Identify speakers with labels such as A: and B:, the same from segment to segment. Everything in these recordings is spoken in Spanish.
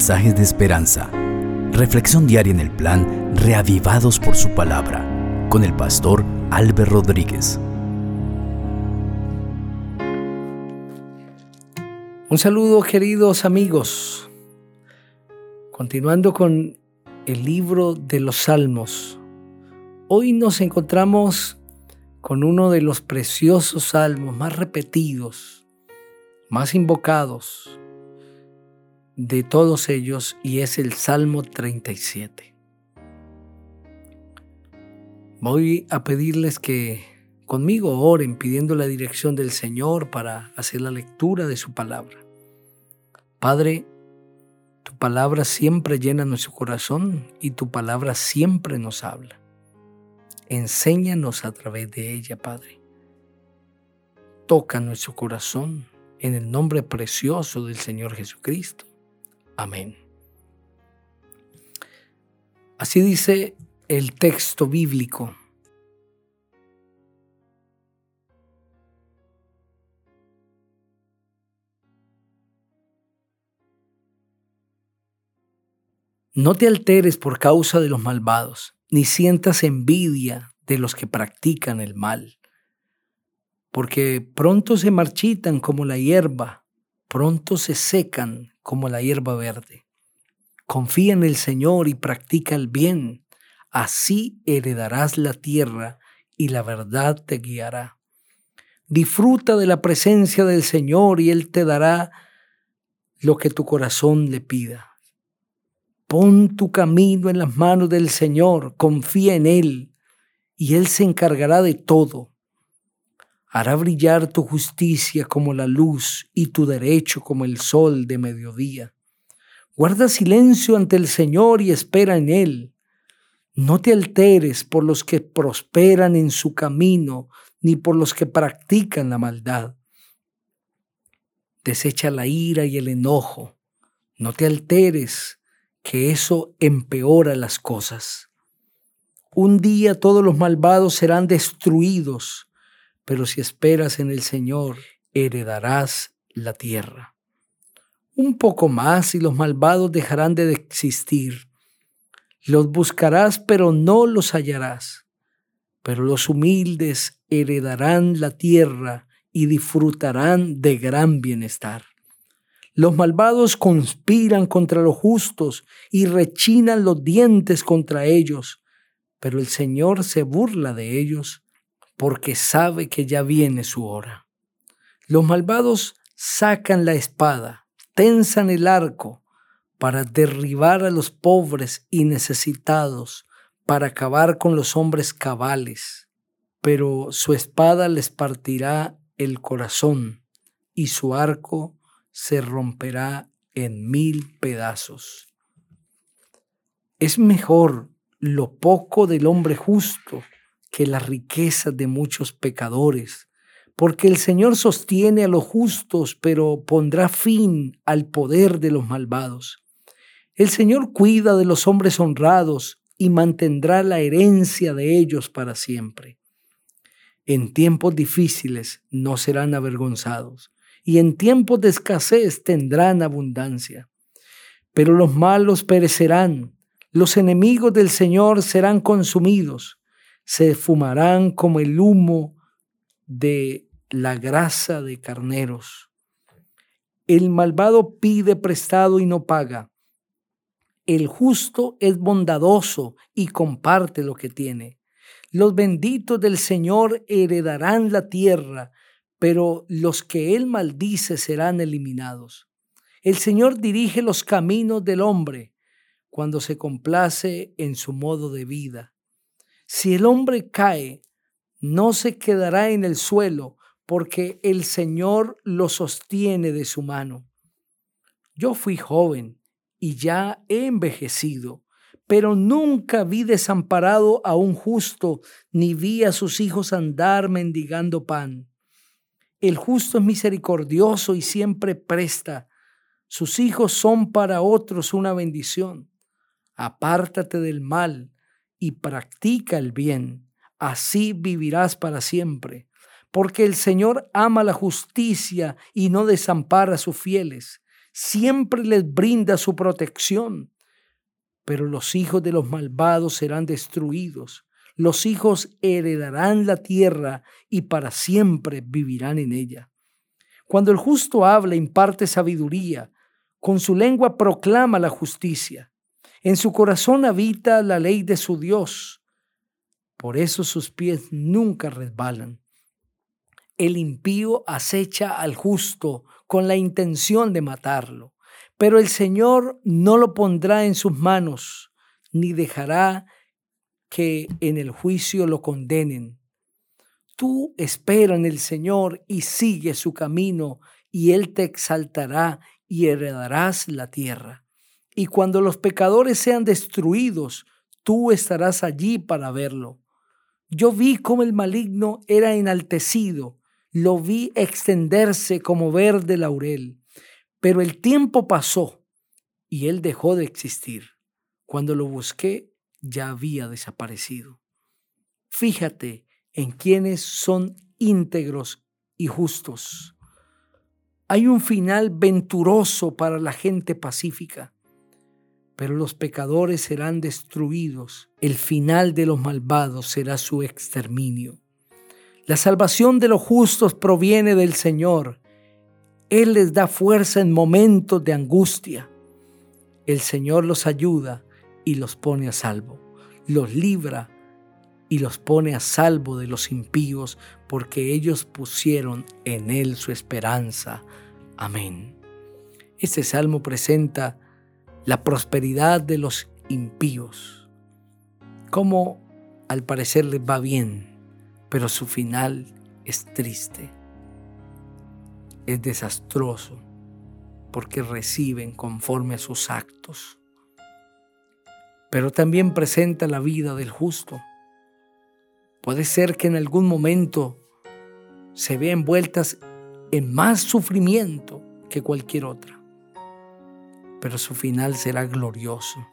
A: mensajes de esperanza. Reflexión diaria en el plan Reavivados por su palabra con el pastor Álvaro Rodríguez.
B: Un saludo queridos amigos. Continuando con el libro de los Salmos. Hoy nos encontramos con uno de los preciosos salmos más repetidos, más invocados de todos ellos y es el Salmo 37. Voy a pedirles que conmigo oren pidiendo la dirección del Señor para hacer la lectura de su palabra. Padre, tu palabra siempre llena nuestro corazón y tu palabra siempre nos habla. Enséñanos a través de ella, Padre. Toca nuestro corazón en el nombre precioso del Señor Jesucristo. Amén. Así dice el texto bíblico. No te alteres por causa de los malvados ni sientas envidia de los que practican el mal, porque pronto se marchitan como la hierba, pronto se secan como la hierba verde. Confía en el Señor y practica el bien, así heredarás la tierra y la verdad te guiará. Disfruta de la presencia del Señor y Él te dará lo que tu corazón le pida. Pon tu camino en las manos del Señor, confía en Él, y Él se encargará de todo. Hará brillar tu justicia como la luz y tu derecho como el sol de mediodía. Guarda silencio ante el Señor y espera en Él. No te alteres por los que prosperan en su camino, ni por los que practican la maldad. Desecha la ira y el enojo. No te alteres que eso empeora las cosas. Un día todos los malvados serán destruidos, pero si esperas en el Señor, heredarás la tierra. Un poco más y los malvados dejarán de existir. Los buscarás, pero no los hallarás. Pero los humildes heredarán la tierra y disfrutarán de gran bienestar. Los malvados conspiran contra los justos y rechinan los dientes contra ellos, pero el Señor se burla de ellos porque sabe que ya viene su hora. Los malvados sacan la espada, tensan el arco para derribar a los pobres y necesitados, para acabar con los hombres cabales, pero su espada les partirá el corazón y su arco se romperá en mil pedazos. Es mejor lo poco del hombre justo que la riqueza de muchos pecadores, porque el Señor sostiene a los justos, pero pondrá fin al poder de los malvados. El Señor cuida de los hombres honrados y mantendrá la herencia de ellos para siempre. En tiempos difíciles no serán avergonzados y en tiempos de escasez tendrán abundancia. Pero los malos perecerán, los enemigos del Señor serán consumidos, se fumarán como el humo de la grasa de carneros. El malvado pide prestado y no paga. El justo es bondadoso y comparte lo que tiene. Los benditos del Señor heredarán la tierra pero los que él maldice serán eliminados. El Señor dirige los caminos del hombre cuando se complace en su modo de vida. Si el hombre cae, no se quedará en el suelo, porque el Señor lo sostiene de su mano. Yo fui joven y ya he envejecido, pero nunca vi desamparado a un justo, ni vi a sus hijos andar mendigando pan. El justo es misericordioso y siempre presta. Sus hijos son para otros una bendición. Apártate del mal y practica el bien. Así vivirás para siempre. Porque el Señor ama la justicia y no desampara a sus fieles. siempre les brinda su protección. Pero los hijos de los malvados serán destruidos. Los hijos heredarán la tierra y para siempre vivirán en ella. Cuando el justo habla, imparte sabiduría. Con su lengua proclama la justicia. En su corazón habita la ley de su Dios. Por eso sus pies nunca resbalan. El impío acecha al justo con la intención de matarlo, pero el Señor no lo pondrá en sus manos, ni dejará que en el juicio lo condenen. Tú espera en el Señor y sigue su camino, y Él te exaltará y heredarás la tierra. Y cuando los pecadores sean destruidos, tú estarás allí para verlo. Yo vi cómo el maligno era enaltecido, lo vi extenderse como verde laurel, pero el tiempo pasó y él dejó de existir. Cuando lo busqué, ya había desaparecido. Fíjate en quienes son íntegros y justos. Hay un final venturoso para la gente pacífica, pero los pecadores serán destruidos. El final de los malvados será su exterminio. La salvación de los justos proviene del Señor. Él les da fuerza en momentos de angustia. El Señor los ayuda y los pone a salvo. Los libra y los pone a salvo de los impíos, porque ellos pusieron en Él su esperanza. Amén. Este salmo presenta la prosperidad de los impíos, como al parecer les va bien, pero su final es triste, es desastroso, porque reciben conforme a sus actos. Pero también presenta la vida del justo. Puede ser que en algún momento se vea envueltas en más sufrimiento que cualquier otra, pero su final será glorioso.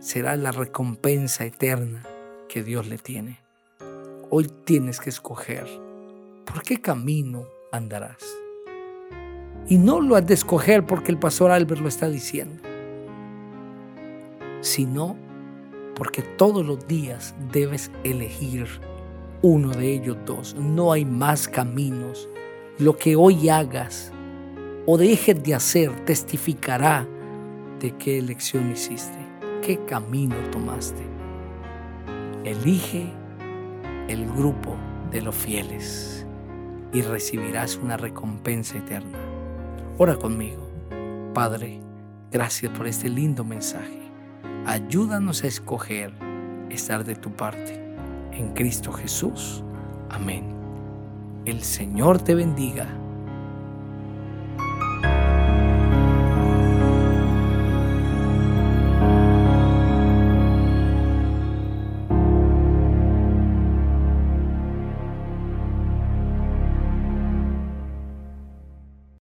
B: Será la recompensa eterna que Dios le tiene. Hoy tienes que escoger por qué camino andarás. Y no lo has de escoger porque el pastor Albert lo está diciendo, sino porque todos los días debes elegir uno de ellos dos. No hay más caminos. Lo que hoy hagas o dejes de hacer testificará de qué elección hiciste, qué camino tomaste. Elige el grupo de los fieles y recibirás una recompensa eterna. Ora conmigo. Padre, gracias por este lindo mensaje. Ayúdanos a escoger estar de tu parte. En Cristo Jesús. Amén. El Señor te bendiga